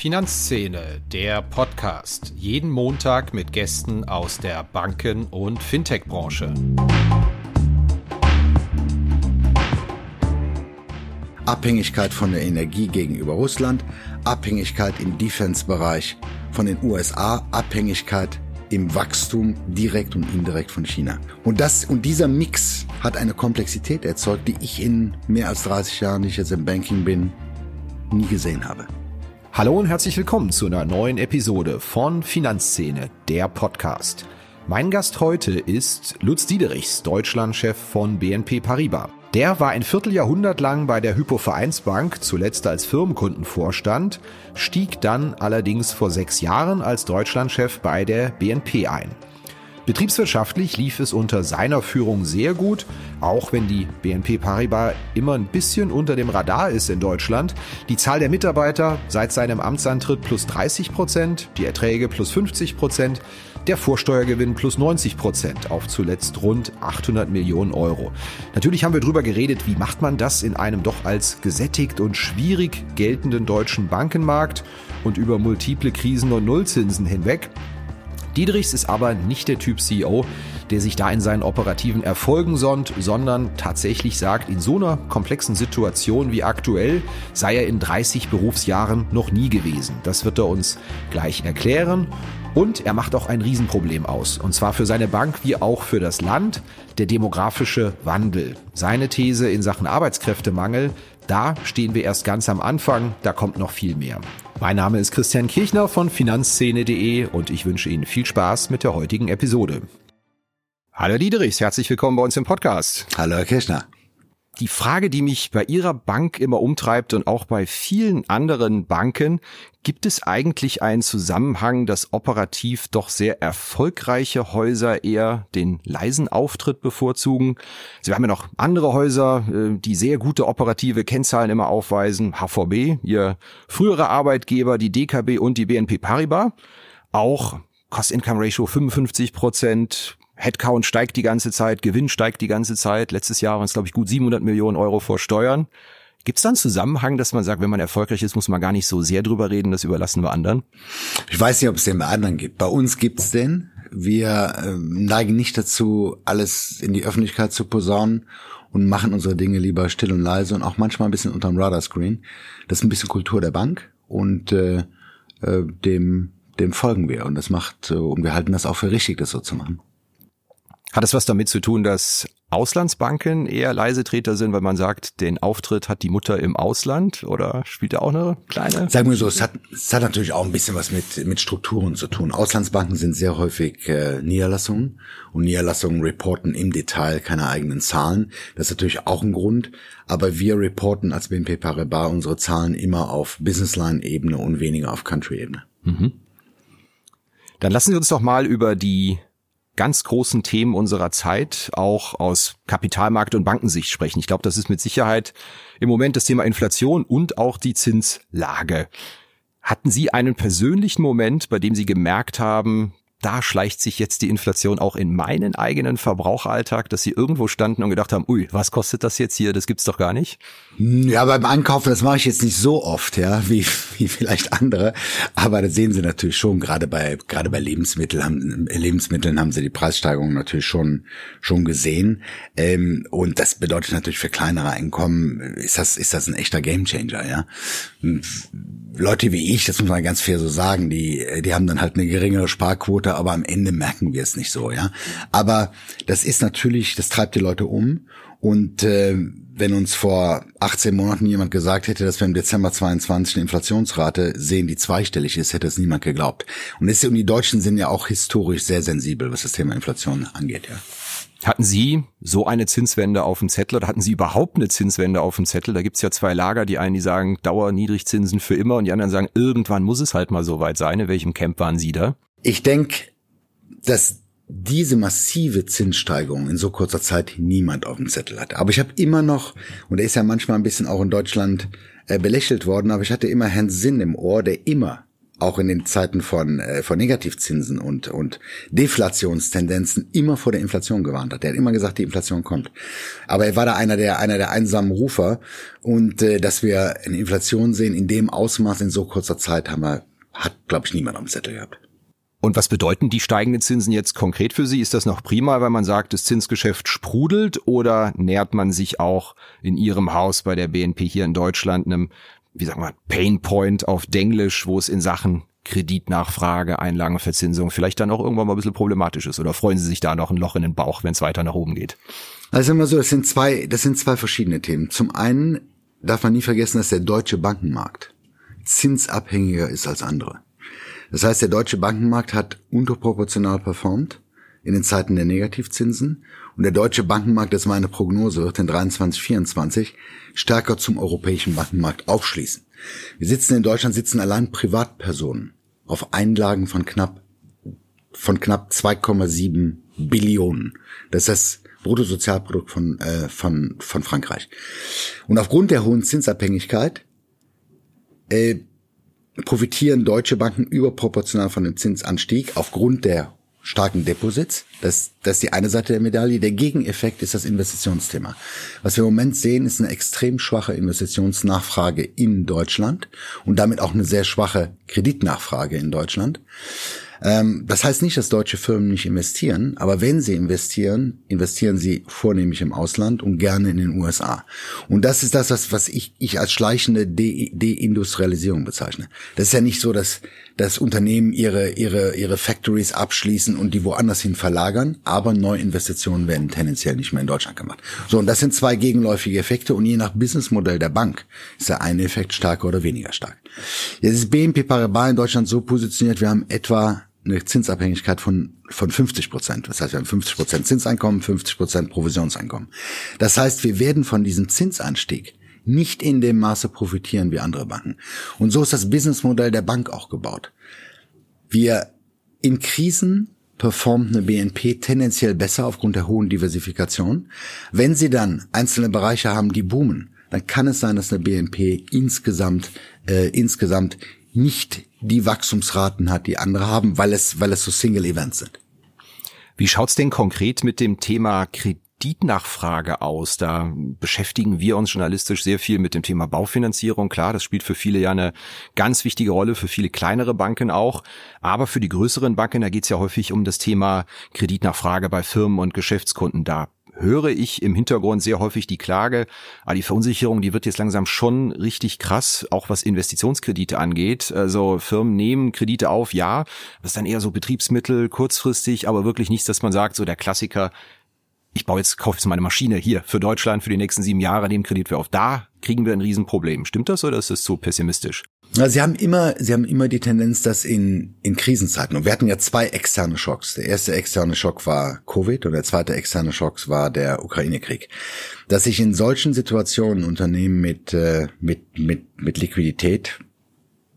Finanzszene, der Podcast. Jeden Montag mit Gästen aus der Banken- und Fintech-Branche. Abhängigkeit von der Energie gegenüber Russland, Abhängigkeit im Defense-Bereich von den USA, Abhängigkeit im Wachstum direkt und indirekt von China. Und das und dieser Mix hat eine Komplexität erzeugt, die ich in mehr als 30 Jahren, die ich jetzt im Banking bin, nie gesehen habe. Hallo und herzlich willkommen zu einer neuen Episode von Finanzszene, der Podcast. Mein Gast heute ist Lutz Diederichs, Deutschlandchef von BNP Paribas. Der war ein Vierteljahrhundert lang bei der Hypovereinsbank, zuletzt als Firmenkundenvorstand, stieg dann allerdings vor sechs Jahren als Deutschlandchef bei der BNP ein. Betriebswirtschaftlich lief es unter seiner Führung sehr gut, auch wenn die BNP Paribas immer ein bisschen unter dem Radar ist in Deutschland. Die Zahl der Mitarbeiter seit seinem Amtsantritt plus 30 Prozent, die Erträge plus 50 Prozent, der Vorsteuergewinn plus 90 Prozent auf zuletzt rund 800 Millionen Euro. Natürlich haben wir drüber geredet, wie macht man das in einem doch als gesättigt und schwierig geltenden deutschen Bankenmarkt und über multiple Krisen und Nullzinsen hinweg. Diedrichs ist aber nicht der Typ CEO, der sich da in seinen operativen Erfolgen sonnt, sondern tatsächlich sagt, in so einer komplexen Situation wie aktuell sei er in 30 Berufsjahren noch nie gewesen. Das wird er uns gleich erklären. Und er macht auch ein Riesenproblem aus. Und zwar für seine Bank wie auch für das Land, der demografische Wandel. Seine These in Sachen Arbeitskräftemangel, da stehen wir erst ganz am Anfang, da kommt noch viel mehr. Mein Name ist Christian Kirchner von finanzszene.de und ich wünsche Ihnen viel Spaß mit der heutigen Episode. Hallo Diederichs, herzlich willkommen bei uns im Podcast. Hallo Herr Kirchner. Die Frage, die mich bei Ihrer Bank immer umtreibt und auch bei vielen anderen Banken, gibt es eigentlich einen Zusammenhang, dass operativ doch sehr erfolgreiche Häuser eher den leisen Auftritt bevorzugen? Sie haben ja noch andere Häuser, äh, die sehr gute operative Kennzahlen immer aufweisen. HVB, Ihr früherer Arbeitgeber, die DKB und die BNP Paribas. Auch Cost-Income-Ratio 55 Prozent, Headcount steigt die ganze Zeit, Gewinn steigt die ganze Zeit. Letztes Jahr waren es, glaube ich, gut 700 Millionen Euro vor Steuern. Gibt es da einen Zusammenhang, dass man sagt, wenn man erfolgreich ist, muss man gar nicht so sehr drüber reden, das überlassen wir anderen? Ich weiß nicht, ob es den bei anderen gibt. Bei uns gibt's den. Wir äh, neigen nicht dazu, alles in die Öffentlichkeit zu posaunen und machen unsere Dinge lieber still und leise und auch manchmal ein bisschen unterm Radarscreen. Das ist ein bisschen Kultur der Bank und äh, äh, dem, dem folgen wir. Und das macht, äh, und wir halten das auch für richtig, das so zu machen. Hat es was damit zu tun, dass Auslandsbanken eher Leisetreter sind, weil man sagt, den Auftritt hat die Mutter im Ausland oder spielt da auch eine kleine? Sagen wir so, es hat, es hat natürlich auch ein bisschen was mit, mit Strukturen zu tun. Auslandsbanken sind sehr häufig äh, Niederlassungen und Niederlassungen reporten im Detail keine eigenen Zahlen. Das ist natürlich auch ein Grund, aber wir reporten als BNP Paribas unsere Zahlen immer auf Businessline-Ebene und weniger auf Country-Ebene. Mhm. Dann lassen Sie uns doch mal über die ganz großen Themen unserer Zeit auch aus Kapitalmarkt- und Bankensicht sprechen. Ich glaube, das ist mit Sicherheit im Moment das Thema Inflation und auch die Zinslage. Hatten Sie einen persönlichen Moment, bei dem Sie gemerkt haben, da schleicht sich jetzt die Inflation auch in meinen eigenen Verbraucheralltag, dass sie irgendwo standen und gedacht haben, ui, was kostet das jetzt hier? Das gibt's doch gar nicht. Ja, beim Einkaufen, das mache ich jetzt nicht so oft, ja, wie, wie vielleicht andere. Aber das sehen Sie natürlich schon, gerade bei, gerade bei Lebensmitteln haben, Lebensmitteln haben Sie die Preissteigerung natürlich schon, schon gesehen. Ähm, und das bedeutet natürlich für kleinere Einkommen, ist das, ist das ein echter Gamechanger, ja. Leute wie ich, das muss man ganz fair so sagen, die, die haben dann halt eine geringere Sparquote, aber am Ende merken wir es nicht so, ja. Aber das ist natürlich, das treibt die Leute um. Und äh, wenn uns vor 18 Monaten jemand gesagt hätte, dass wir im Dezember 22 eine Inflationsrate sehen, die zweistellig ist, hätte es niemand geglaubt. Und, ist, und die Deutschen sind ja auch historisch sehr sensibel, was das Thema Inflation angeht, ja. Hatten Sie so eine Zinswende auf dem Zettel oder hatten Sie überhaupt eine Zinswende auf dem Zettel? Da gibt's ja zwei Lager, die einen, die sagen, Dauer Niedrigzinsen für immer und die anderen sagen, irgendwann muss es halt mal so weit sein. In welchem Camp waren Sie da? Ich denke, dass diese massive Zinssteigerung in so kurzer Zeit niemand auf dem Zettel hatte. Aber ich habe immer noch, und er ist ja manchmal ein bisschen auch in Deutschland äh, belächelt worden, aber ich hatte immer Herrn Sinn im Ohr, der immer auch in den Zeiten von, äh, von Negativzinsen und, und Deflationstendenzen immer vor der Inflation gewarnt hat. Er hat immer gesagt, die Inflation kommt. Aber er war da einer der, einer der einsamen Rufer. Und äh, dass wir eine Inflation sehen in dem Ausmaß in so kurzer Zeit, haben wir, hat, glaube ich, niemand am Zettel gehabt. Und was bedeuten die steigenden Zinsen jetzt konkret für Sie? Ist das noch prima, weil man sagt, das Zinsgeschäft sprudelt oder nähert man sich auch in Ihrem Haus bei der BNP hier in Deutschland einem wie sagen wir, Painpoint auf Denglisch, wo es in Sachen Kreditnachfrage, Einlagenverzinsung vielleicht dann auch irgendwann mal ein bisschen problematisch ist? Oder freuen Sie sich da noch ein Loch in den Bauch, wenn es weiter nach oben geht? Also immer so, das sind zwei, das sind zwei verschiedene Themen. Zum einen darf man nie vergessen, dass der deutsche Bankenmarkt zinsabhängiger ist als andere. Das heißt, der deutsche Bankenmarkt hat unterproportional performt in den Zeiten der Negativzinsen und der deutsche Bankenmarkt, das ist meine Prognose, wird in 23, 24 stärker zum europäischen Bankenmarkt aufschließen. Wir sitzen in Deutschland, sitzen allein Privatpersonen auf Einlagen von knapp, von knapp 2,7 Billionen. Das ist das Bruttosozialprodukt von, äh, von, von Frankreich. Und aufgrund der hohen Zinsabhängigkeit äh, profitieren deutsche Banken überproportional von dem Zinsanstieg aufgrund der starken Deposits. Das, das ist die eine Seite der Medaille. Der Gegeneffekt ist das Investitionsthema. Was wir im Moment sehen, ist eine extrem schwache Investitionsnachfrage in Deutschland und damit auch eine sehr schwache Kreditnachfrage in Deutschland. Ähm, das heißt nicht, dass deutsche Firmen nicht investieren, aber wenn sie investieren, investieren sie vornehmlich im Ausland und gerne in den USA. Und das ist das, was, was ich, ich als schleichende De Deindustrialisierung bezeichne. Das ist ja nicht so, dass, dass Unternehmen ihre, ihre, ihre Factories abschließen und die woanders hin verlagern, aber Neuinvestitionen werden tendenziell nicht mehr in Deutschland gemacht. So, und das sind zwei gegenläufige Effekte und je nach Businessmodell der Bank ist der eine Effekt stärker oder weniger stark. Jetzt ist BNP Paribas in Deutschland so positioniert, wir haben etwa eine Zinsabhängigkeit von, von 50 Prozent. Das heißt, wir haben 50 Prozent Zinseinkommen, 50 Prozent Provisionseinkommen. Das heißt, wir werden von diesem Zinsanstieg nicht in dem Maße profitieren wie andere Banken. Und so ist das Businessmodell der Bank auch gebaut. Wir in Krisen performt eine BNP tendenziell besser aufgrund der hohen Diversifikation. Wenn Sie dann einzelne Bereiche haben, die boomen, dann kann es sein, dass eine BNP insgesamt äh, insgesamt nicht die Wachstumsraten hat, die andere haben, weil es, weil es so Single Events sind. Wie schaut's denn konkret mit dem Thema Kreditnachfrage aus? Da beschäftigen wir uns journalistisch sehr viel mit dem Thema Baufinanzierung. Klar, das spielt für viele ja eine ganz wichtige Rolle, für viele kleinere Banken auch. Aber für die größeren Banken, da geht's ja häufig um das Thema Kreditnachfrage bei Firmen und Geschäftskunden. Da höre ich im Hintergrund sehr häufig die Klage, ah, die Verunsicherung, die wird jetzt langsam schon richtig krass, auch was Investitionskredite angeht. Also Firmen nehmen Kredite auf, ja, das ist dann eher so Betriebsmittel, kurzfristig, aber wirklich nichts, dass man sagt, so der Klassiker, ich baue jetzt, kaufe jetzt meine Maschine hier für Deutschland für die nächsten sieben Jahre, nehmen Kredit für auf. Da kriegen wir ein Riesenproblem. Stimmt das oder ist das zu pessimistisch? Sie haben immer, Sie haben immer die Tendenz, dass in, in Krisenzeiten, und wir hatten ja zwei externe Schocks. Der erste externe Schock war Covid und der zweite externe Schock war der Ukraine-Krieg. Dass sich in solchen Situationen Unternehmen mit, äh, mit, mit, mit Liquidität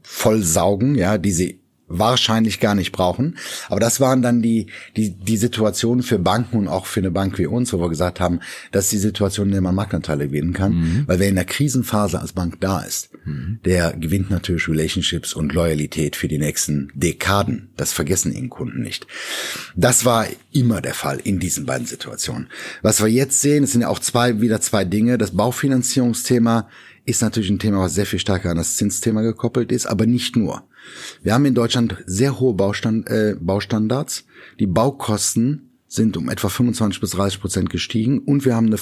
voll saugen, ja, die sie wahrscheinlich gar nicht brauchen. Aber das waren dann die, die, die Situationen für Banken und auch für eine Bank wie uns, wo wir gesagt haben, dass die Situation, in der man Marktanteile gewinnen kann. Mhm. Weil wer in der Krisenphase als Bank da ist, mhm. der gewinnt natürlich Relationships und Loyalität für die nächsten Dekaden. Das vergessen ihnen Kunden nicht. Das war immer der Fall in diesen beiden Situationen. Was wir jetzt sehen, es sind ja auch zwei, wieder zwei Dinge. Das Baufinanzierungsthema ist natürlich ein Thema, was sehr viel stärker an das Zinsthema gekoppelt ist, aber nicht nur. Wir haben in Deutschland sehr hohe Baustand, äh, Baustandards. Die Baukosten sind um etwa 25 bis 30 Prozent gestiegen und wir haben eine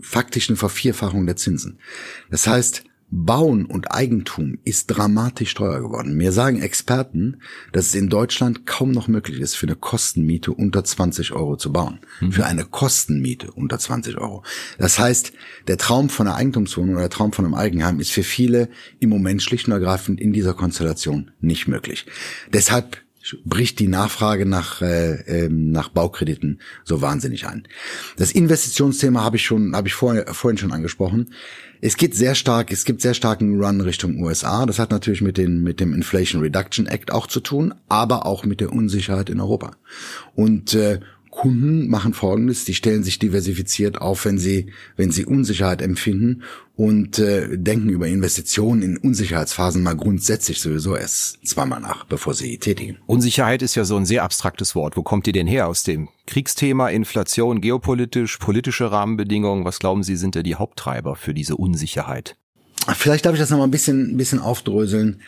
faktisch eine Vervierfachung der Zinsen. Das heißt, Bauen und Eigentum ist dramatisch teuer geworden. Mir sagen Experten, dass es in Deutschland kaum noch möglich ist, für eine Kostenmiete unter 20 Euro zu bauen. Mhm. Für eine Kostenmiete unter 20 Euro. Das heißt, der Traum von einer Eigentumswohnung oder der Traum von einem Eigenheim ist für viele im Moment schlicht und ergreifend in dieser Konstellation nicht möglich. Deshalb bricht die Nachfrage nach äh, ähm, nach Baukrediten so wahnsinnig ein. Das Investitionsthema habe ich schon habe ich vorher, vorhin schon angesprochen. Es geht sehr stark, es gibt sehr starken Run Richtung USA. Das hat natürlich mit, den, mit dem Inflation Reduction Act auch zu tun, aber auch mit der Unsicherheit in Europa. Und äh, Kunden machen Folgendes: Die stellen sich diversifiziert auf, wenn sie wenn sie Unsicherheit empfinden und äh, denken über Investitionen in Unsicherheitsphasen mal grundsätzlich sowieso erst zweimal nach, bevor sie tätigen. Unsicherheit ist ja so ein sehr abstraktes Wort. Wo kommt ihr denn her aus dem Kriegsthema, Inflation, geopolitisch, politische Rahmenbedingungen? Was glauben Sie sind da die Haupttreiber für diese Unsicherheit? Vielleicht darf ich das noch mal ein bisschen ein bisschen aufdröseln.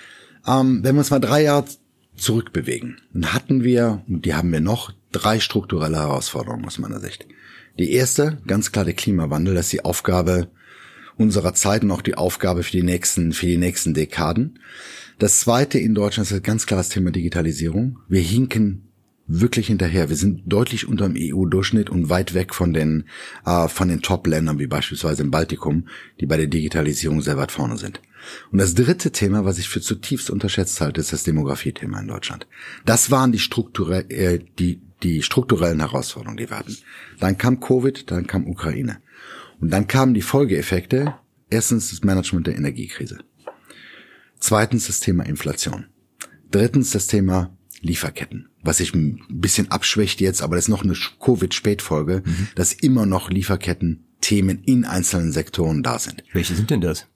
Ähm, wenn wir uns mal drei Jahre zurückbewegen, dann hatten wir, und die haben wir noch, drei strukturelle Herausforderungen aus meiner Sicht. Die erste, ganz klar der Klimawandel, das ist die Aufgabe unserer Zeit und auch die Aufgabe für die nächsten, für die nächsten Dekaden. Das zweite in Deutschland ist ganz klar das Thema Digitalisierung. Wir hinken wirklich hinterher. Wir sind deutlich unter dem EU-Durchschnitt und weit weg von den, äh, von den Top-Ländern, wie beispielsweise im Baltikum, die bei der Digitalisierung sehr weit vorne sind. Und das dritte Thema, was ich für zutiefst unterschätzt halte, ist das Demografie-Thema in Deutschland. Das waren die, strukturell, äh, die, die strukturellen Herausforderungen, die wir hatten. Dann kam Covid, dann kam Ukraine. Und dann kamen die Folgeeffekte. Erstens das Management der Energiekrise. Zweitens das Thema Inflation. Drittens das Thema Lieferketten. Was sich ein bisschen abschwächt jetzt, aber das ist noch eine Covid-Spätfolge, mhm. dass immer noch Lieferketten-Themen in einzelnen Sektoren da sind. Welche sind denn das?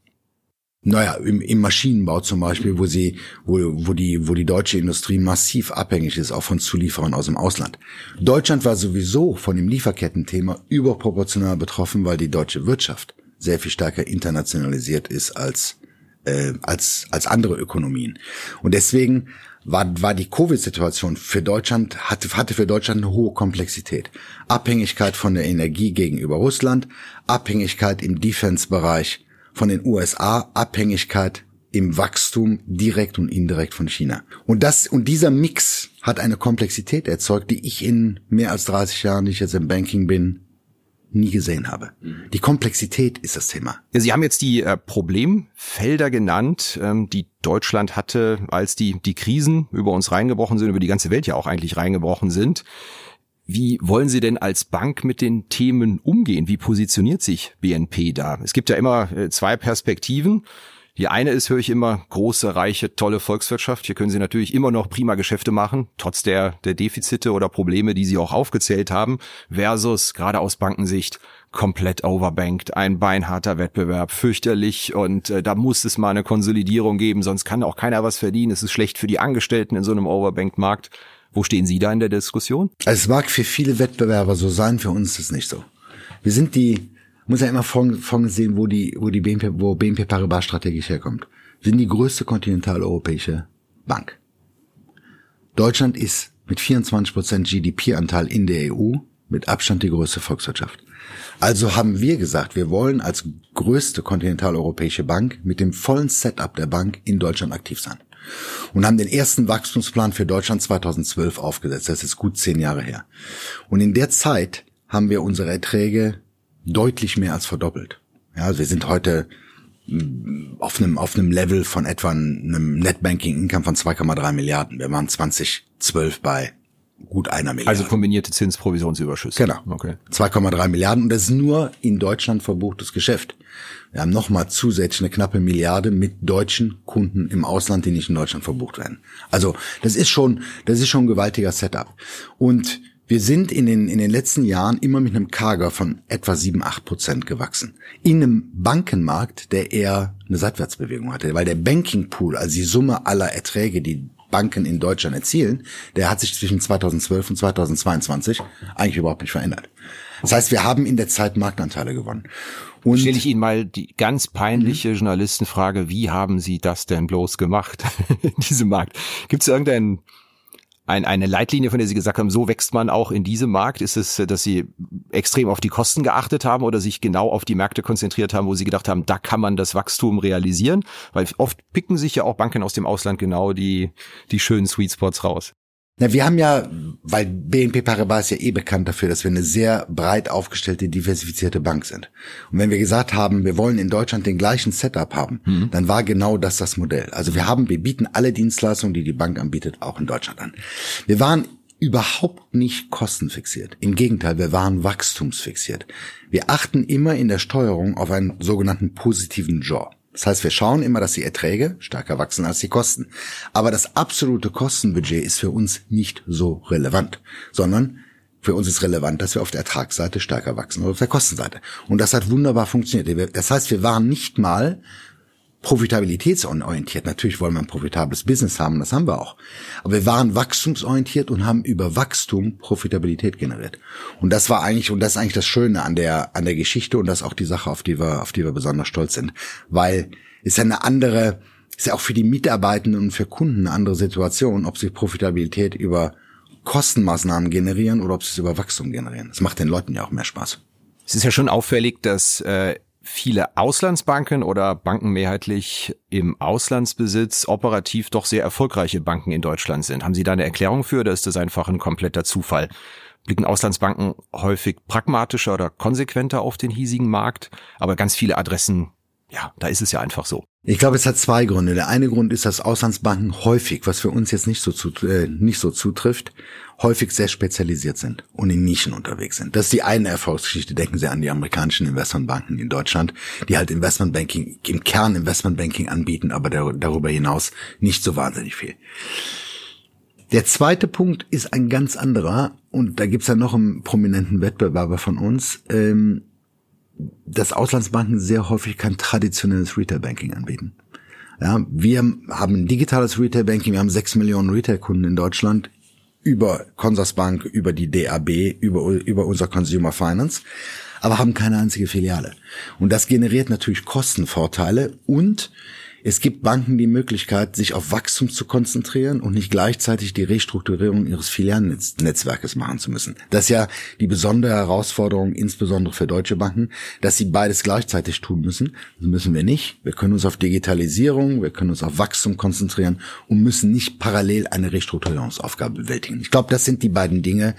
Naja, im, im Maschinenbau zum Beispiel, wo sie, wo, wo die, wo die deutsche Industrie massiv abhängig ist, auch von Zulieferern aus dem Ausland. Deutschland war sowieso von dem Lieferkettenthema überproportional betroffen, weil die deutsche Wirtschaft sehr viel stärker internationalisiert ist als äh, als als andere Ökonomien. Und deswegen war, war die Covid-Situation für Deutschland, hatte, hatte für Deutschland eine hohe Komplexität. Abhängigkeit von der Energie gegenüber Russland, Abhängigkeit im Defense-Bereich von den USA, Abhängigkeit im Wachstum direkt und indirekt von China. Und das, und dieser Mix hat eine Komplexität erzeugt, die ich in mehr als 30 Jahren, die ich jetzt im Banking bin, nie gesehen habe. Die Komplexität ist das Thema. Ja, Sie haben jetzt die äh, Problemfelder genannt, ähm, die Deutschland hatte, als die, die Krisen über uns reingebrochen sind, über die ganze Welt ja auch eigentlich reingebrochen sind. Wie wollen Sie denn als Bank mit den Themen umgehen? Wie positioniert sich BNP da? Es gibt ja immer äh, zwei Perspektiven. Die eine ist, höre ich immer, große, reiche, tolle Volkswirtschaft. Hier können Sie natürlich immer noch prima Geschäfte machen, trotz der, der Defizite oder Probleme, die Sie auch aufgezählt haben, versus gerade aus Bankensicht komplett overbanked, ein beinharter Wettbewerb, fürchterlich und äh, da muss es mal eine Konsolidierung geben, sonst kann auch keiner was verdienen. Es ist schlecht für die Angestellten in so einem overbanked Markt. Wo stehen Sie da in der Diskussion? Also es mag für viele Wettbewerber so sein, für uns ist es nicht so. Wir sind die, muss ja immer von, sehen, wo die, wo die BNP, wo BNP Paribas strategisch herkommt. Wir sind die größte kontinentaleuropäische Bank. Deutschland ist mit 24% GDP-Anteil in der EU mit Abstand die größte Volkswirtschaft. Also haben wir gesagt, wir wollen als größte kontinentaleuropäische Bank mit dem vollen Setup der Bank in Deutschland aktiv sein und haben den ersten Wachstumsplan für Deutschland 2012 aufgesetzt. Das ist gut zehn Jahre her. Und in der Zeit haben wir unsere Erträge deutlich mehr als verdoppelt. Ja, also wir sind heute mm, auf einem, auf einem Level von etwa einem Netbanking Income von 2,3 Milliarden. Wir waren 2012 bei gut einer Milliarde. Also kombinierte Zinsprovisionsüberschüsse. Genau. Okay. 2,3 Milliarden und das ist nur in Deutschland verbuchtes Geschäft. Wir haben nochmal zusätzlich eine knappe Milliarde mit deutschen Kunden im Ausland, die nicht in Deutschland verbucht werden. Also das ist schon, das ist schon ein gewaltiger Setup. Und wir sind in den, in den letzten Jahren immer mit einem Kager von etwa 7, 8 Prozent gewachsen. In einem Bankenmarkt, der eher eine Seitwärtsbewegung hatte, weil der Banking Pool, also die Summe aller Erträge, die Banken in Deutschland erzielen, der hat sich zwischen 2012 und 2022 eigentlich überhaupt nicht verändert. Das heißt, wir haben in der Zeit Marktanteile gewonnen. Und stelle ich Ihnen mal die ganz peinliche mhm. Journalistenfrage, wie haben Sie das denn bloß gemacht in diesem Markt? Gibt es irgendeinen ein, eine Leitlinie, von der Sie gesagt haben, so wächst man auch in diesem Markt? Ist es, dass Sie extrem auf die Kosten geachtet haben oder sich genau auf die Märkte konzentriert haben, wo Sie gedacht haben, da kann man das Wachstum realisieren? Weil oft picken sich ja auch Banken aus dem Ausland genau die, die schönen Sweet Spots raus. Na, wir haben ja, weil BNP Paribas ist ja eh bekannt dafür, dass wir eine sehr breit aufgestellte, diversifizierte Bank sind. Und wenn wir gesagt haben, wir wollen in Deutschland den gleichen Setup haben, mhm. dann war genau das das Modell. Also wir haben, wir bieten alle Dienstleistungen, die die Bank anbietet, auch in Deutschland an. Wir waren überhaupt nicht kostenfixiert. Im Gegenteil, wir waren wachstumsfixiert. Wir achten immer in der Steuerung auf einen sogenannten positiven Jaw. Das heißt, wir schauen immer, dass die Erträge stärker wachsen als die Kosten. Aber das absolute Kostenbudget ist für uns nicht so relevant, sondern Für uns ist relevant, dass wir auf der Ertragsseite stärker wachsen oder auf der Kostenseite. Und das hat wunderbar funktioniert. Das heißt, wir waren nicht mal profitabilitätsorientiert. Natürlich wollen wir ein profitables Business haben, das haben wir auch. Aber wir waren wachstumsorientiert und haben über Wachstum Profitabilität generiert. Und das war eigentlich, und das ist eigentlich das Schöne an der, an der Geschichte und das ist auch die Sache, auf die wir, auf die wir besonders stolz sind. Weil es ja eine andere, ist ja auch für die Mitarbeitenden und für Kunden eine andere Situation, ob sie Profitabilität über Kostenmaßnahmen generieren oder ob sie es über Wachstum generieren. Das macht den Leuten ja auch mehr Spaß. Es ist ja schon auffällig, dass äh, viele Auslandsbanken oder Banken mehrheitlich im Auslandsbesitz operativ doch sehr erfolgreiche Banken in Deutschland sind. Haben Sie da eine Erklärung für oder ist das einfach ein kompletter Zufall? Blicken Auslandsbanken häufig pragmatischer oder konsequenter auf den hiesigen Markt, aber ganz viele Adressen, ja, da ist es ja einfach so. Ich glaube, es hat zwei Gründe. Der eine Grund ist, dass Auslandsbanken häufig, was für uns jetzt nicht so, zu, äh, nicht so zutrifft, häufig sehr spezialisiert sind und in Nischen unterwegs sind. Das ist die eine Erfolgsgeschichte. Denken Sie an die amerikanischen Investmentbanken in Deutschland, die halt Investmentbanking, im Kern Investmentbanking anbieten, aber darüber hinaus nicht so wahnsinnig viel. Der zweite Punkt ist ein ganz anderer und da gibt's ja noch einen prominenten Wettbewerber von uns. Ähm, dass Auslandsbanken sehr häufig kein traditionelles Retail-Banking anbieten. Ja, wir haben ein digitales Retail-Banking, wir haben sechs Millionen Retail-Kunden in Deutschland über Consorsbank, über die DAB, über, über unser Consumer Finance, aber haben keine einzige Filiale. Und das generiert natürlich Kostenvorteile und es gibt Banken die Möglichkeit, sich auf Wachstum zu konzentrieren und nicht gleichzeitig die Restrukturierung ihres Filialnetzwerkes machen zu müssen. Das ist ja die besondere Herausforderung, insbesondere für deutsche Banken, dass sie beides gleichzeitig tun müssen. Das müssen wir nicht. Wir können uns auf Digitalisierung, wir können uns auf Wachstum konzentrieren und müssen nicht parallel eine Restrukturierungsaufgabe bewältigen. Ich glaube, das sind die beiden Dinge,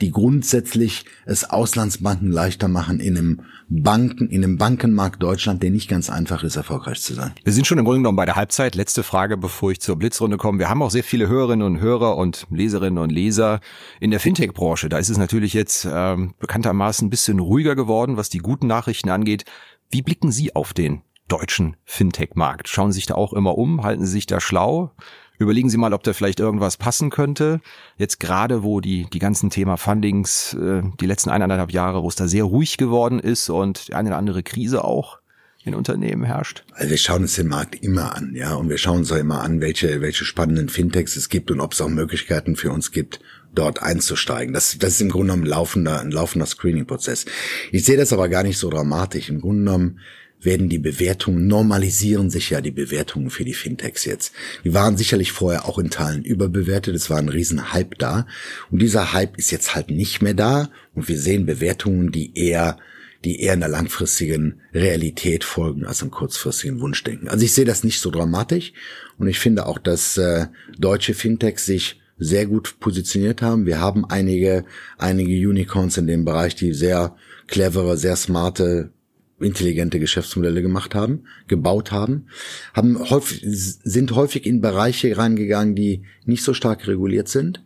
die grundsätzlich es Auslandsbanken leichter machen, in einem Banken, in einem Bankenmarkt Deutschland, der nicht ganz einfach ist, erfolgreich zu sein. Wir sind schon im Grunde genommen bei der Halbzeit. Letzte Frage, bevor ich zur Blitzrunde komme. Wir haben auch sehr viele Hörerinnen und Hörer und Leserinnen und Leser in der Fintech-Branche. Da ist es natürlich jetzt ähm, bekanntermaßen ein bisschen ruhiger geworden, was die guten Nachrichten angeht. Wie blicken Sie auf den deutschen Fintech-Markt? Schauen Sie sich da auch immer um? Halten Sie sich da schlau? Überlegen Sie mal, ob da vielleicht irgendwas passen könnte. Jetzt gerade, wo die, die ganzen Thema Fundings, äh, die letzten eineinhalb Jahre, wo es da sehr ruhig geworden ist und die eine oder andere Krise auch in Unternehmen herrscht? Also wir schauen uns den Markt immer an, ja, und wir schauen uns auch immer an, welche, welche spannenden Fintechs es gibt und ob es auch Möglichkeiten für uns gibt, dort einzusteigen. Das, das ist im Grunde genommen ein laufender, ein laufender Screening-Prozess. Ich sehe das aber gar nicht so dramatisch. Im Grunde genommen werden die Bewertungen, normalisieren sich ja die Bewertungen für die Fintechs jetzt. Die waren sicherlich vorher auch in Teilen überbewertet, es war ein riesen Hype da. Und dieser Hype ist jetzt halt nicht mehr da und wir sehen Bewertungen, die eher die eher einer langfristigen Realität folgen als einem kurzfristigen Wunschdenken. Also ich sehe das nicht so dramatisch und ich finde auch, dass äh, deutsche Fintechs sich sehr gut positioniert haben. Wir haben einige, einige Unicorns in dem Bereich, die sehr clevere, sehr smarte intelligente Geschäftsmodelle gemacht haben, gebaut haben, haben häufig, sind häufig in Bereiche reingegangen, die nicht so stark reguliert sind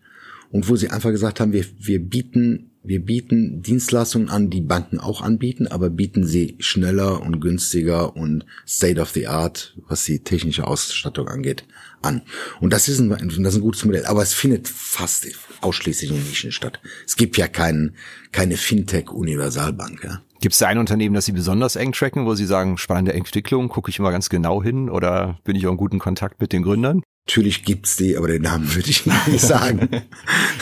und wo sie einfach gesagt haben, wir, wir bieten wir bieten Dienstleistungen an, die Banken auch anbieten, aber bieten sie schneller und günstiger und state of the art, was die technische Ausstattung angeht, an. Und das ist ein, das ist ein gutes Modell, aber es findet fast ausschließlich in Nischen statt. Es gibt ja kein, keine Fintech-Universalbank. Ja. Gibt es da ein Unternehmen, das Sie besonders eng tracken, wo Sie sagen, spannende Entwicklung, gucke ich immer ganz genau hin oder bin ich auch in guten Kontakt mit den Gründern? Natürlich gibt's die, aber den Namen würde ich nicht sagen.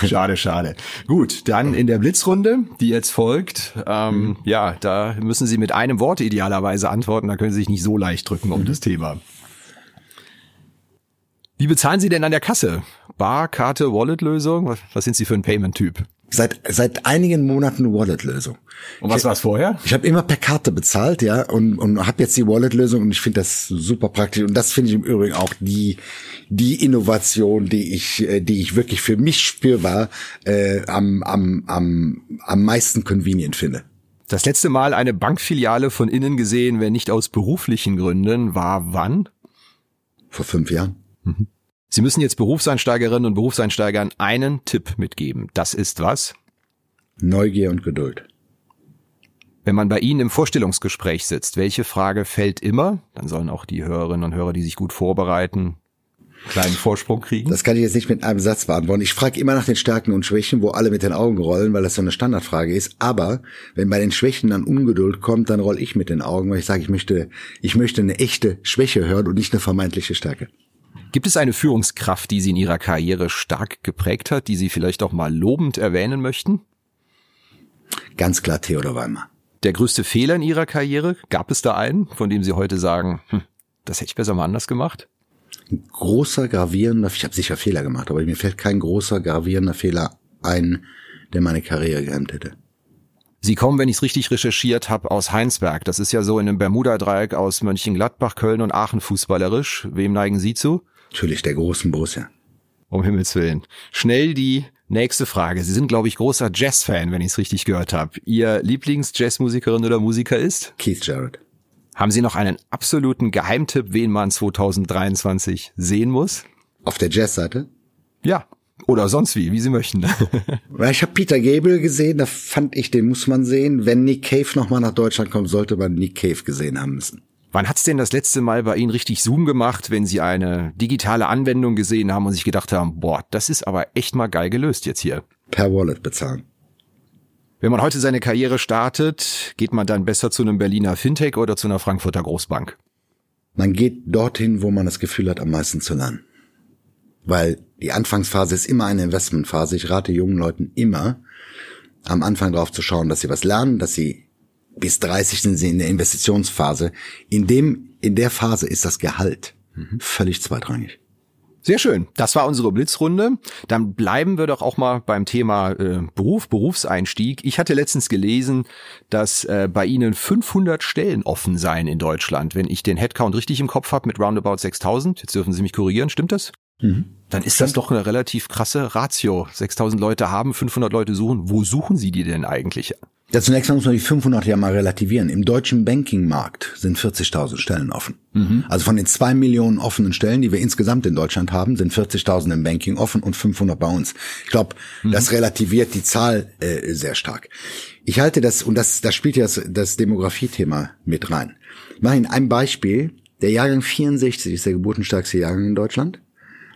schade, schade. Gut, dann in der Blitzrunde, die jetzt folgt, ähm, mhm. ja, da müssen Sie mit einem Wort idealerweise antworten, da können Sie sich nicht so leicht drücken um mhm. das Thema. Wie bezahlen Sie denn an der Kasse? Bar, Karte, Wallet-Lösung? Was, was sind Sie für ein Payment-Typ? Seit seit einigen Monaten Wallet-Lösung. Und was war es vorher? Ich habe immer per Karte bezahlt, ja, und und habe jetzt die Wallet-Lösung und ich finde das super praktisch und das finde ich im Übrigen auch die die Innovation, die ich äh, die ich wirklich für mich spürbar äh, am am am am meisten convenient finde. Das letzte Mal eine Bankfiliale von innen gesehen, wenn nicht aus beruflichen Gründen, war wann? Vor fünf Jahren. Mhm. Sie müssen jetzt Berufseinsteigerinnen und Berufseinsteigern einen Tipp mitgeben. Das ist was? Neugier und Geduld. Wenn man bei Ihnen im Vorstellungsgespräch sitzt, welche Frage fällt immer? Dann sollen auch die Hörerinnen und Hörer, die sich gut vorbereiten, kleinen Vorsprung kriegen? Das kann ich jetzt nicht mit einem Satz beantworten. Ich frage immer nach den Stärken und Schwächen, wo alle mit den Augen rollen, weil das so eine Standardfrage ist. Aber wenn bei den Schwächen dann Ungeduld kommt, dann roll ich mit den Augen, weil ich sage, ich möchte, ich möchte eine echte Schwäche hören und nicht eine vermeintliche Stärke. Gibt es eine Führungskraft, die Sie in Ihrer Karriere stark geprägt hat, die Sie vielleicht auch mal lobend erwähnen möchten? Ganz klar Theodor Weimer. Der größte Fehler in Ihrer Karriere, gab es da einen, von dem Sie heute sagen, hm, das hätte ich besser mal anders gemacht? Ein großer, gravierender, ich habe sicher Fehler gemacht, aber mir fällt kein großer, gravierender Fehler ein, der meine Karriere gehemmt hätte. Sie kommen, wenn ich es richtig recherchiert habe, aus Heinsberg. Das ist ja so in einem Bermuda-Dreieck aus Mönchengladbach, Köln und Aachen fußballerisch. Wem neigen Sie zu? Natürlich der großen Borussia. Um Himmels Willen. Schnell die nächste Frage. Sie sind, glaube ich, großer Jazz-Fan, wenn ich es richtig gehört habe. Ihr Lieblings-Jazzmusikerin oder Musiker ist? Keith Jarrett. Haben Sie noch einen absoluten Geheimtipp, wen man 2023 sehen muss? Auf der Jazz-Seite? Ja. Oder sonst wie, wie Sie möchten. ich habe Peter Gable gesehen, da fand ich, den muss man sehen. Wenn Nick Cave nochmal nach Deutschland kommt, sollte man Nick Cave gesehen haben müssen. Wann hat's denn das letzte Mal bei Ihnen richtig Zoom gemacht, wenn Sie eine digitale Anwendung gesehen haben und sich gedacht haben, boah, das ist aber echt mal geil gelöst jetzt hier? Per Wallet bezahlen. Wenn man heute seine Karriere startet, geht man dann besser zu einem Berliner Fintech oder zu einer Frankfurter Großbank? Man geht dorthin, wo man das Gefühl hat, am meisten zu lernen. Weil die Anfangsphase ist immer eine Investmentphase. Ich rate jungen Leuten immer, am Anfang drauf zu schauen, dass sie was lernen, dass sie bis 30 sind sie in der Investitionsphase. In dem, in der Phase ist das Gehalt völlig zweitrangig. Sehr schön. Das war unsere Blitzrunde. Dann bleiben wir doch auch mal beim Thema äh, Beruf, Berufseinstieg. Ich hatte letztens gelesen, dass äh, bei Ihnen 500 Stellen offen seien in Deutschland. Wenn ich den Headcount richtig im Kopf habe mit roundabout 6000, jetzt dürfen Sie mich korrigieren, stimmt das? Mhm. Dann ist das doch eine relativ krasse Ratio. 6000 Leute haben, 500 Leute suchen. Wo suchen Sie die denn eigentlich? Ja, zunächst mal muss man die 500 ja mal relativieren. Im deutschen Bankingmarkt sind 40.000 Stellen offen. Mhm. Also von den zwei Millionen offenen Stellen, die wir insgesamt in Deutschland haben, sind 40.000 im Banking offen und 500 bei uns. Ich glaube, mhm. das relativiert die Zahl äh, sehr stark. Ich halte das, und das, das spielt ja das, das Demografie-Thema mit rein. Ich mache Ihnen ein Beispiel. Der Jahrgang 64 ist der geburtenstärkste Jahrgang in Deutschland.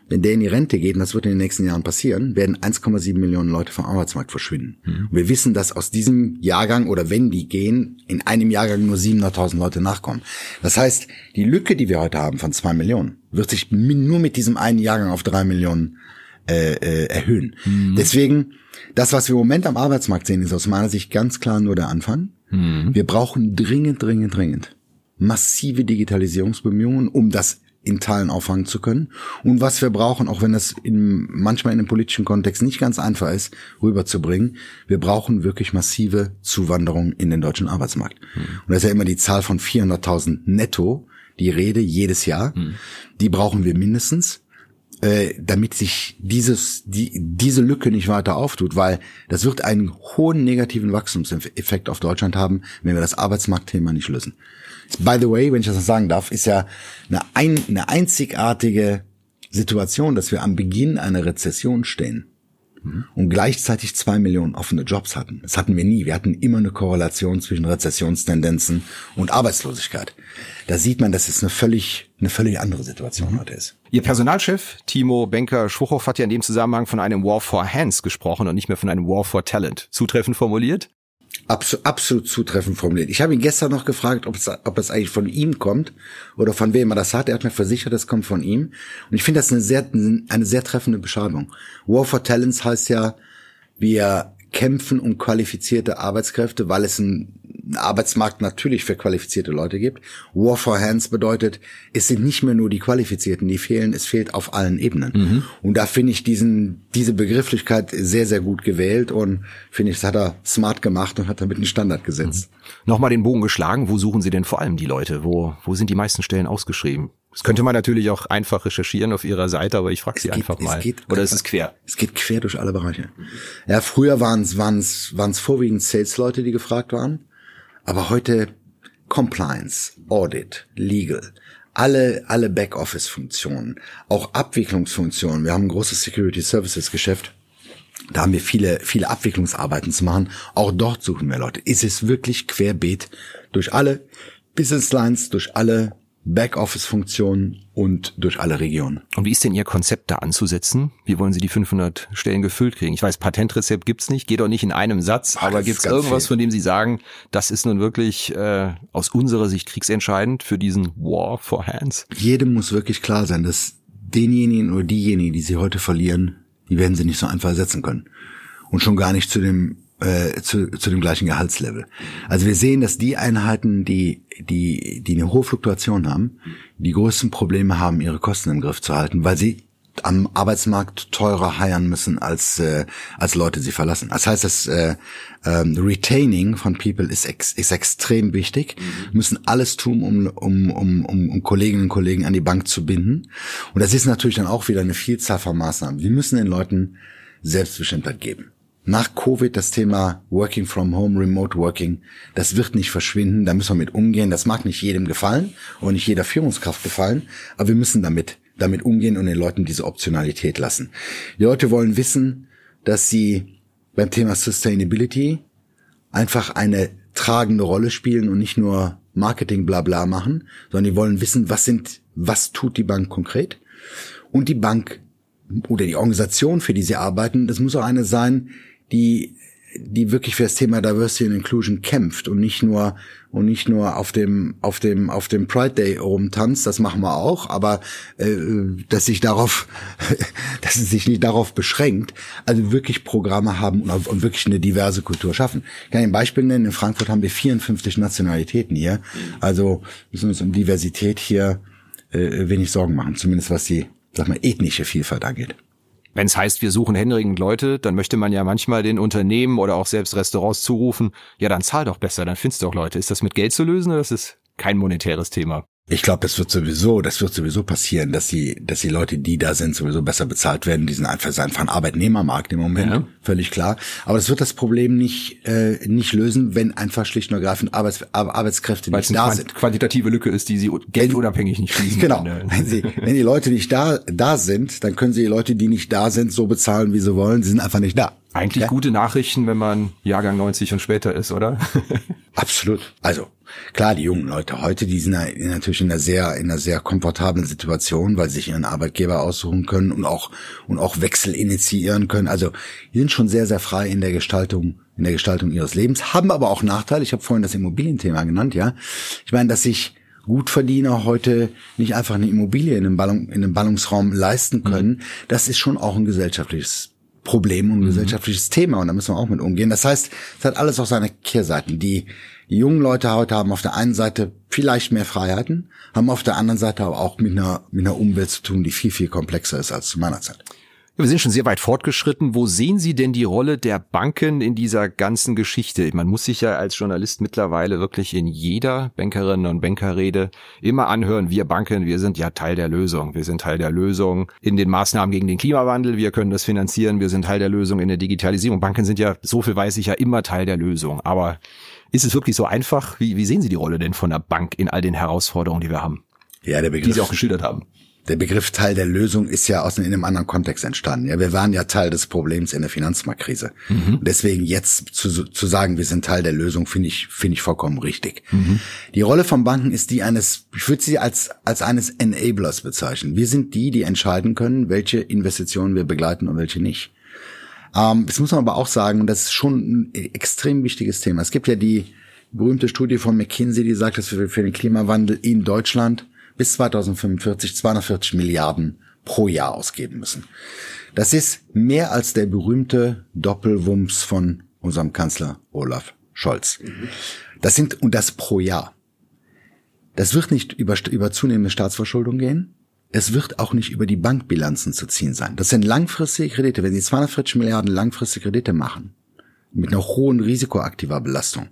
Wenn der in die Rente geht, und das wird in den nächsten Jahren passieren, werden 1,7 Millionen Leute vom Arbeitsmarkt verschwinden. Mhm. wir wissen, dass aus diesem Jahrgang oder wenn die gehen, in einem Jahrgang nur 700.000 Leute nachkommen. Das heißt, die Lücke, die wir heute haben von zwei Millionen, wird sich nur mit diesem einen Jahrgang auf drei Millionen äh, äh, erhöhen. Mhm. Deswegen, das, was wir im Moment am Arbeitsmarkt sehen, ist aus meiner Sicht ganz klar nur der Anfang. Mhm. Wir brauchen dringend, dringend, dringend massive Digitalisierungsbemühungen, um das in Teilen auffangen zu können. Und was wir brauchen, auch wenn das in, manchmal in einem politischen Kontext nicht ganz einfach ist, rüberzubringen, wir brauchen wirklich massive Zuwanderung in den deutschen Arbeitsmarkt. Mhm. Und das ist ja immer die Zahl von 400.000 netto, die Rede jedes Jahr. Mhm. Die brauchen wir mindestens äh, damit sich dieses, die, diese Lücke nicht weiter auftut, weil das wird einen hohen negativen Wachstumseffekt auf Deutschland haben, wenn wir das Arbeitsmarktthema nicht lösen. By the way, wenn ich das noch sagen darf, ist ja eine, ein, eine einzigartige Situation, dass wir am Beginn einer Rezession stehen und gleichzeitig zwei Millionen offene Jobs hatten. Das hatten wir nie. Wir hatten immer eine Korrelation zwischen Rezessionstendenzen und Arbeitslosigkeit. Da sieht man, dass es eine völlig, eine völlig andere Situation mhm. heute ist. Ihr Personalchef, Timo Benker-Schwuchow, hat ja in dem Zusammenhang von einem War for Hands gesprochen und nicht mehr von einem War for Talent. Zutreffend formuliert? Absolut, absolut zutreffend formuliert. Ich habe ihn gestern noch gefragt, ob es, ob es eigentlich von ihm kommt oder von wem er das hat. Er hat mir versichert, es kommt von ihm. Und ich finde das eine sehr, eine sehr treffende Beschreibung. War for Talents heißt ja, wir kämpfen um qualifizierte Arbeitskräfte, weil es ein Arbeitsmarkt natürlich für qualifizierte Leute gibt. War for Hands bedeutet, es sind nicht mehr nur die Qualifizierten, die fehlen, es fehlt auf allen Ebenen. Mhm. Und da finde ich diesen, diese Begrifflichkeit sehr, sehr gut gewählt und finde ich, das hat er smart gemacht und hat damit einen Standard gesetzt. Mhm. Nochmal den Bogen geschlagen, wo suchen Sie denn vor allem die Leute? Wo, wo sind die meisten Stellen ausgeschrieben? Das könnte man natürlich auch einfach recherchieren auf Ihrer Seite, aber ich frage Sie geht, einfach mal. Geht, Oder ist es quer? Es geht quer durch alle Bereiche. Ja, früher waren es waren es waren es vorwiegend Sales-Leute, die gefragt waren. Aber heute Compliance, Audit, Legal, alle, alle Backoffice-Funktionen, auch Abwicklungsfunktionen. Wir haben ein großes Security Services Geschäft. Da haben wir viele, viele Abwicklungsarbeiten zu machen. Auch dort suchen wir Leute. Ist es wirklich querbeet durch alle Business Lines, durch alle Backoffice-Funktionen und durch alle Regionen. Und wie ist denn Ihr Konzept da anzusetzen? Wie wollen Sie die 500 Stellen gefüllt kriegen? Ich weiß, Patentrezept gibt's nicht, geht auch nicht in einem Satz, Ach, aber gibt's irgendwas, viel. von dem Sie sagen, das ist nun wirklich äh, aus unserer Sicht kriegsentscheidend für diesen War for Hands? Jedem muss wirklich klar sein, dass denjenigen oder diejenigen, die Sie heute verlieren, die werden Sie nicht so einfach ersetzen können. Und schon gar nicht zu dem äh, zu, zu dem gleichen Gehaltslevel. Also wir sehen, dass die Einheiten, die, die, die eine hohe Fluktuation haben, die größten Probleme haben, ihre Kosten im Griff zu halten, weil sie am Arbeitsmarkt teurer heiern müssen, als, äh, als Leute sie verlassen. Das heißt, das äh, ähm, Retaining von People ist, ex, ist extrem wichtig. Mhm. müssen alles tun, um, um, um, um, um Kolleginnen und Kollegen an die Bank zu binden. Und das ist natürlich dann auch wieder eine Vielzahl von Maßnahmen. Wir müssen den Leuten Selbstbestimmtheit geben nach Covid das Thema Working from Home, Remote Working, das wird nicht verschwinden, da müssen wir mit umgehen. Das mag nicht jedem gefallen und nicht jeder Führungskraft gefallen, aber wir müssen damit, damit umgehen und den Leuten diese Optionalität lassen. Die Leute wollen wissen, dass sie beim Thema Sustainability einfach eine tragende Rolle spielen und nicht nur Marketing bla bla machen, sondern die wollen wissen, was sind, was tut die Bank konkret? Und die Bank oder die Organisation, für die sie arbeiten, das muss auch eine sein, die die wirklich für das Thema Diversity and Inclusion kämpft und nicht nur und nicht nur auf dem auf dem auf dem Pride Day rumtanzt, das machen wir auch, aber äh, dass sich darauf dass es sich nicht darauf beschränkt, also wirklich Programme haben und, und wirklich eine diverse Kultur schaffen. Ich kann ein Beispiel nennen, in Frankfurt haben wir 54 Nationalitäten hier, also müssen uns um Diversität hier äh, wenig Sorgen machen, zumindest was die sag mal ethnische Vielfalt angeht. Wenn es heißt, wir suchen händeringend Leute, dann möchte man ja manchmal den Unternehmen oder auch selbst Restaurants zurufen, ja dann zahl doch besser, dann findest du auch Leute. Ist das mit Geld zu lösen oder ist es kein monetäres Thema? Ich glaube, das wird sowieso, das wird sowieso passieren, dass die, dass die Leute, die da sind, sowieso besser bezahlt werden. Die sind einfach, sind einfach ein Arbeitnehmermarkt im Moment, ja. völlig klar. Aber das wird das Problem nicht, äh, nicht lösen, wenn einfach schlicht und ergreifend Arbeits, Arbeitskräfte Weil nicht da sind. quantitative Lücke ist, die sie geldunabhängig nicht schließen. Genau. Wenn sie, wenn die Leute nicht da, da sind, dann können sie die Leute, die nicht da sind, so bezahlen, wie sie wollen. Sie sind einfach nicht da. Eigentlich ja? gute Nachrichten, wenn man Jahrgang 90 und später ist, oder? Absolut. Also klar, die jungen Leute heute, die sind natürlich in einer sehr, in einer sehr komfortablen Situation, weil sie sich ihren Arbeitgeber aussuchen können und auch und auch Wechsel initiieren können. Also die sind schon sehr, sehr frei in der Gestaltung, in der Gestaltung ihres Lebens, haben aber auch Nachteile. Ich habe vorhin das Immobilienthema genannt, ja. Ich meine, dass sich Gutverdiener heute nicht einfach eine Immobilie in einem, Ballung, in einem Ballungsraum leisten können, mhm. das ist schon auch ein gesellschaftliches Problem und mhm. gesellschaftliches Thema und da müssen wir auch mit umgehen. Das heißt, es hat alles auch seine Kehrseiten. Die, die jungen Leute heute haben auf der einen Seite vielleicht mehr Freiheiten, haben auf der anderen Seite aber auch mit einer, mit einer Umwelt zu tun, die viel, viel komplexer ist als zu meiner Zeit. Wir sind schon sehr weit fortgeschritten. Wo sehen Sie denn die Rolle der Banken in dieser ganzen Geschichte? Man muss sich ja als Journalist mittlerweile wirklich in jeder Bankerin und Bankerrede immer anhören, wir Banken, wir sind ja Teil der Lösung. Wir sind Teil der Lösung in den Maßnahmen gegen den Klimawandel. Wir können das finanzieren. Wir sind Teil der Lösung in der Digitalisierung. Banken sind ja, so viel weiß ich ja, immer Teil der Lösung. Aber ist es wirklich so einfach? Wie, wie sehen Sie die Rolle denn von der Bank in all den Herausforderungen, die wir haben? Ja, der Begriff, die Sie auch geschildert haben der Begriff Teil der Lösung ist ja aus einem anderen Kontext entstanden. Ja, wir waren ja Teil des Problems in der Finanzmarktkrise. Mhm. Deswegen jetzt zu, zu sagen, wir sind Teil der Lösung, finde ich, finde ich vollkommen richtig. Mhm. Die Rolle von Banken ist die eines, ich würde sie als, als eines Enablers bezeichnen. Wir sind die, die entscheiden können, welche Investitionen wir begleiten und welche nicht. Ähm, das muss man aber auch sagen, und das ist schon ein extrem wichtiges Thema. Es gibt ja die berühmte Studie von McKinsey, die sagt, dass wir für den Klimawandel in Deutschland bis 2045 240 Milliarden pro Jahr ausgeben müssen. Das ist mehr als der berühmte Doppelwumms von unserem Kanzler Olaf Scholz. Das sind, und das pro Jahr. Das wird nicht über, über zunehmende Staatsverschuldung gehen. Es wird auch nicht über die Bankbilanzen zu ziehen sein. Das sind langfristige Kredite. Wenn Sie 240 Milliarden langfristige Kredite machen, mit einer hohen risikoaktiver Belastung,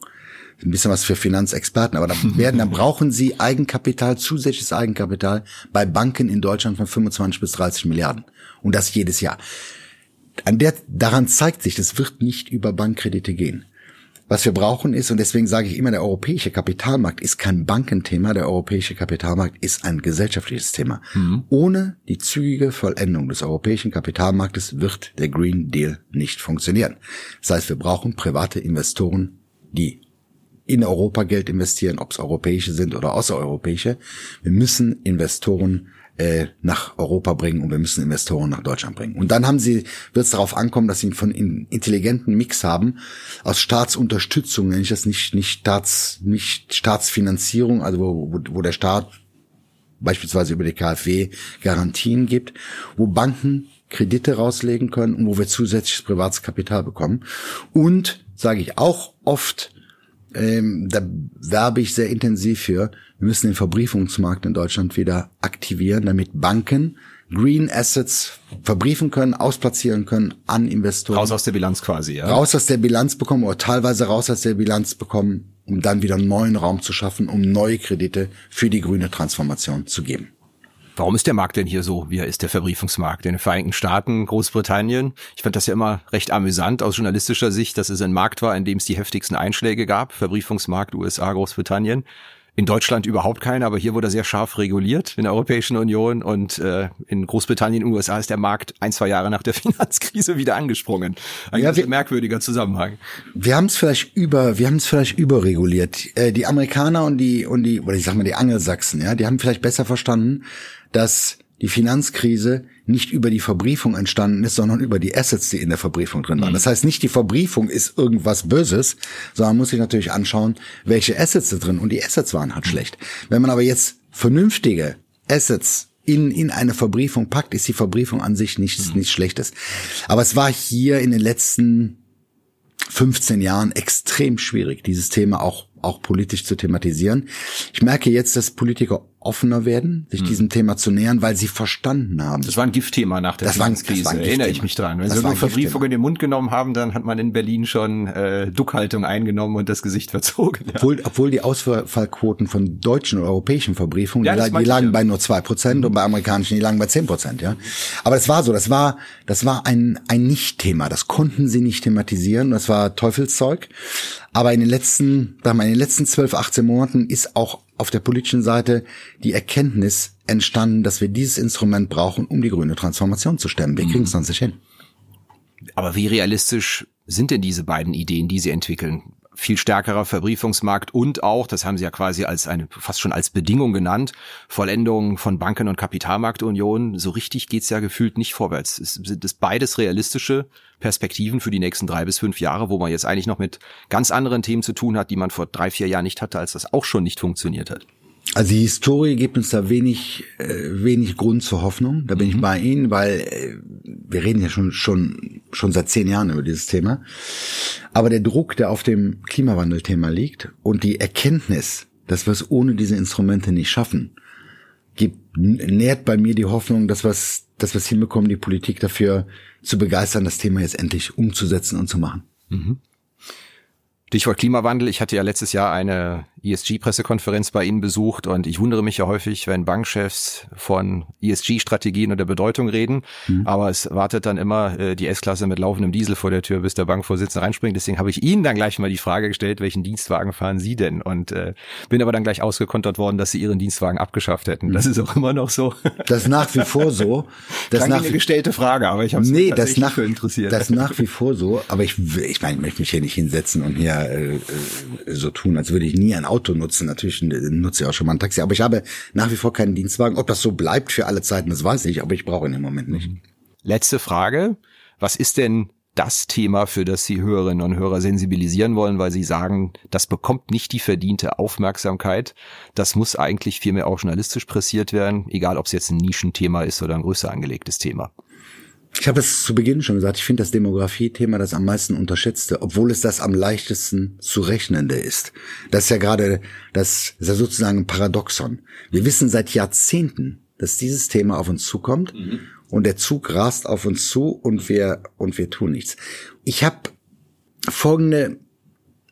ein bisschen was für Finanzexperten, aber dann werden, dann brauchen sie Eigenkapital, zusätzliches Eigenkapital bei Banken in Deutschland von 25 bis 30 Milliarden. Und das jedes Jahr. An der, daran zeigt sich, das wird nicht über Bankkredite gehen. Was wir brauchen ist, und deswegen sage ich immer, der europäische Kapitalmarkt ist kein Bankenthema, der europäische Kapitalmarkt ist ein gesellschaftliches Thema. Mhm. Ohne die zügige Vollendung des europäischen Kapitalmarktes wird der Green Deal nicht funktionieren. Das heißt, wir brauchen private Investoren, die in Europa Geld investieren, ob es europäische sind oder außereuropäische. Wir müssen Investoren äh, nach Europa bringen und wir müssen Investoren nach Deutschland bringen. Und dann haben sie, wird es darauf ankommen, dass sie von intelligenten Mix haben aus Staatsunterstützung, nenne ich das nicht, nicht Staats, nicht Staatsfinanzierung, also wo, wo, wo der Staat beispielsweise über die KfW Garantien gibt, wo Banken Kredite rauslegen können und wo wir zusätzliches privates Kapital bekommen. Und, sage ich auch oft, ähm, da werbe ich sehr intensiv für, wir müssen den Verbriefungsmarkt in Deutschland wieder aktivieren, damit Banken Green Assets verbriefen können, ausplatzieren können an Investoren. Raus aus der Bilanz quasi, ja. Raus aus der Bilanz bekommen oder teilweise raus aus der Bilanz bekommen, um dann wieder neuen Raum zu schaffen, um neue Kredite für die grüne Transformation zu geben. Warum ist der Markt denn hier so? Wie ist der Verbriefungsmarkt in den Vereinigten Staaten, Großbritannien? Ich fand das ja immer recht amüsant aus journalistischer Sicht, dass es ein Markt war, in dem es die heftigsten Einschläge gab. Verbriefungsmarkt USA, Großbritannien. In Deutschland überhaupt keine, aber hier wurde er sehr scharf reguliert in der Europäischen Union und äh, in Großbritannien und USA ist der Markt ein, zwei Jahre nach der Finanzkrise wieder angesprungen. Ein ja, wir, merkwürdiger Zusammenhang. Wir haben es vielleicht über, wir haben es vielleicht überreguliert. Äh, die Amerikaner und die und die, oder ich sag mal die Angelsachsen, ja, die haben vielleicht besser verstanden, dass die Finanzkrise nicht über die Verbriefung entstanden ist, sondern über die Assets, die in der Verbriefung drin waren. Mhm. Das heißt, nicht die Verbriefung ist irgendwas Böses, sondern man muss sich natürlich anschauen, welche Assets da drin und die Assets waren halt schlecht. Wenn man aber jetzt vernünftige Assets in, in eine Verbriefung packt, ist die Verbriefung an sich nichts, mhm. nichts Schlechtes. Aber es war hier in den letzten 15 Jahren extrem schwierig, dieses Thema auch, auch politisch zu thematisieren. Ich merke jetzt, dass Politiker offener werden, sich mhm. diesem Thema zu nähern, weil sie verstanden haben. Das war ein Giftthema nach der das Finanzkrise, war, das war erinnere ich mich dran. Wenn das sie nur Verbriefungen in den Mund genommen haben, dann hat man in Berlin schon äh, Duckhaltung eingenommen und das Gesicht verzogen. Ja. Obwohl, obwohl die Ausfallquoten von deutschen und europäischen Verbriefungen, ja, die, die lagen ja. bei nur zwei Prozent mhm. und bei amerikanischen, die lagen bei zehn Prozent. Ja, aber es war so, das war, das war ein ein Nicht-Thema. Das konnten sie nicht thematisieren. Das war Teufelszeug. Aber in den letzten, sagen wir, in den letzten 12, 18 Monaten ist auch auf der politischen Seite die Erkenntnis entstanden, dass wir dieses Instrument brauchen, um die grüne Transformation zu stemmen. Wir kriegen es sonst nicht hin. Aber wie realistisch sind denn diese beiden Ideen, die Sie entwickeln? Viel stärkerer Verbriefungsmarkt und auch, das haben Sie ja quasi als eine, fast schon als Bedingung genannt, Vollendung von Banken- und Kapitalmarktunion. So richtig geht's ja gefühlt nicht vorwärts. Sind das beides realistische Perspektiven für die nächsten drei bis fünf Jahre, wo man jetzt eigentlich noch mit ganz anderen Themen zu tun hat, die man vor drei, vier Jahren nicht hatte, als das auch schon nicht funktioniert hat? Also die Historie gibt uns da wenig, äh, wenig Grund zur Hoffnung. Da bin mhm. ich bei Ihnen, weil äh, wir reden ja schon, schon, schon seit zehn Jahren über dieses Thema. Aber der Druck, der auf dem Klimawandelthema liegt und die Erkenntnis, dass wir es ohne diese Instrumente nicht schaffen, gibt, nährt bei mir die Hoffnung, dass wir es, dass wir es hinbekommen, die Politik dafür zu begeistern, das Thema jetzt endlich umzusetzen und zu machen. Mhm. Stichwort Klimawandel. Ich hatte ja letztes Jahr eine ESG-Pressekonferenz bei Ihnen besucht und ich wundere mich ja häufig, wenn Bankchefs von ESG-Strategien und der Bedeutung reden, mhm. aber es wartet dann immer äh, die S-Klasse mit laufendem Diesel vor der Tür, bis der Bankvorsitzende reinspringt. Deswegen habe ich Ihnen dann gleich mal die Frage gestellt, welchen Dienstwagen fahren Sie denn? Und äh, bin aber dann gleich ausgekontert worden, dass Sie Ihren Dienstwagen abgeschafft hätten. Das mhm. ist auch immer noch so. Das ist nach wie vor so. Das ist eine gestellte Frage, aber ich habe es nee, das nach, interessiert. Das ist nach wie vor so, aber ich, ich meine, ich möchte mich hier nicht hinsetzen und hier äh, äh so tun, als würde ich nie ein Auto nutzen. Natürlich nutze ich auch schon mal ein Taxi, aber ich habe nach wie vor keinen Dienstwagen. Ob das so bleibt für alle Zeiten, das weiß ich, aber ich brauche ihn im Moment nicht. Letzte Frage. Was ist denn das Thema, für das Sie Hörerinnen und Hörer sensibilisieren wollen, weil Sie sagen, das bekommt nicht die verdiente Aufmerksamkeit. Das muss eigentlich vielmehr auch journalistisch pressiert werden, egal ob es jetzt ein Nischenthema ist oder ein größer angelegtes Thema. Ich habe es zu Beginn schon gesagt, ich finde das Demografie-Thema das am meisten unterschätzte, obwohl es das am leichtesten zu rechnende ist. Das ist ja gerade, das ist ja sozusagen ein Paradoxon. Wir wissen seit Jahrzehnten, dass dieses Thema auf uns zukommt mhm. und der Zug rast auf uns zu und wir, und wir tun nichts. Ich habe folgende,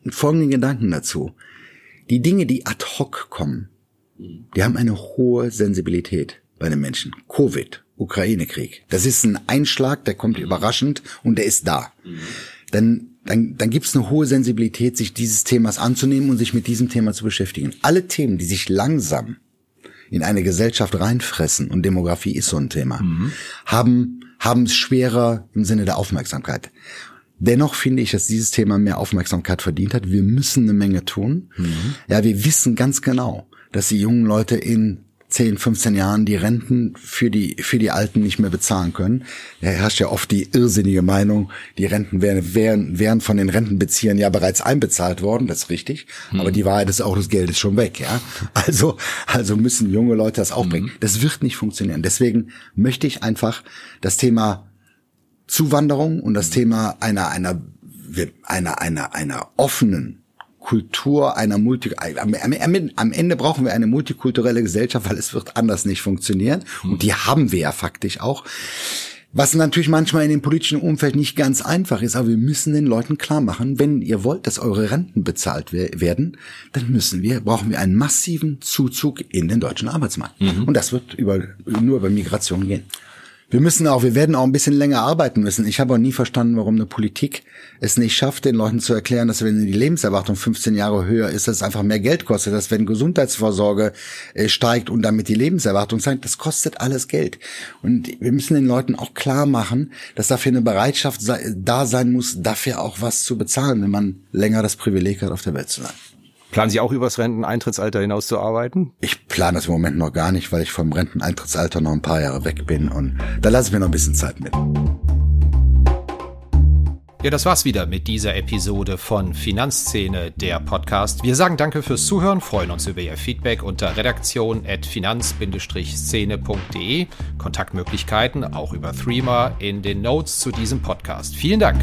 folgende Gedanken dazu. Die Dinge, die ad hoc kommen, mhm. die haben eine hohe Sensibilität bei den Menschen. Covid, Ukraine-Krieg. Das ist ein Einschlag, der kommt überraschend und der ist da. Dann dann, dann gibt es eine hohe Sensibilität, sich dieses Themas anzunehmen und sich mit diesem Thema zu beschäftigen. Alle Themen, die sich langsam in eine Gesellschaft reinfressen, und Demografie ist so ein Thema, mhm. haben haben es schwerer im Sinne der Aufmerksamkeit. Dennoch finde ich, dass dieses Thema mehr Aufmerksamkeit verdient hat. Wir müssen eine Menge tun. Mhm. Ja, wir wissen ganz genau, dass die jungen Leute in 10, 15 Jahren die Renten für die, für die Alten nicht mehr bezahlen können. Da herrscht ja oft die irrsinnige Meinung, die Renten wären, wären, wären von den Rentenbeziehern ja bereits einbezahlt worden, das ist richtig. Hm. Aber die Wahrheit ist auch, das Geld ist schon weg, ja. Also, also müssen junge Leute das auch bringen. Hm. Das wird nicht funktionieren. Deswegen möchte ich einfach das Thema Zuwanderung und das Thema einer, einer, einer, einer, einer offenen Kultur einer Multi am, am, Ende brauchen wir eine multikulturelle Gesellschaft, weil es wird anders nicht funktionieren. Und die haben wir ja faktisch auch. Was natürlich manchmal in dem politischen Umfeld nicht ganz einfach ist, aber wir müssen den Leuten klar machen, wenn ihr wollt, dass eure Renten bezahlt werden, dann müssen wir, brauchen wir einen massiven Zuzug in den deutschen Arbeitsmarkt. Mhm. Und das wird über, nur über Migration gehen. Wir müssen auch, wir werden auch ein bisschen länger arbeiten müssen. Ich habe auch nie verstanden, warum eine Politik es nicht schafft, den Leuten zu erklären, dass wenn die Lebenserwartung 15 Jahre höher ist, dass es einfach mehr Geld kostet, dass wenn Gesundheitsvorsorge äh, steigt und damit die Lebenserwartung steigt, das kostet alles Geld. Und wir müssen den Leuten auch klar machen, dass dafür eine Bereitschaft da sein muss, dafür auch was zu bezahlen, wenn man länger das Privileg hat, auf der Welt zu sein. Planen Sie auch übers Renteneintrittsalter hinaus zu arbeiten? Ich plane das im Moment noch gar nicht, weil ich vom Renteneintrittsalter noch ein paar Jahre weg bin und da lasse ich mir noch ein bisschen Zeit mit. Ja, das war's wieder mit dieser Episode von Finanzszene, der Podcast. Wir sagen danke fürs Zuhören, freuen uns über Ihr Feedback unter redaktion.finanz-szene.de. Kontaktmöglichkeiten auch über Threema in den Notes zu diesem Podcast. Vielen Dank.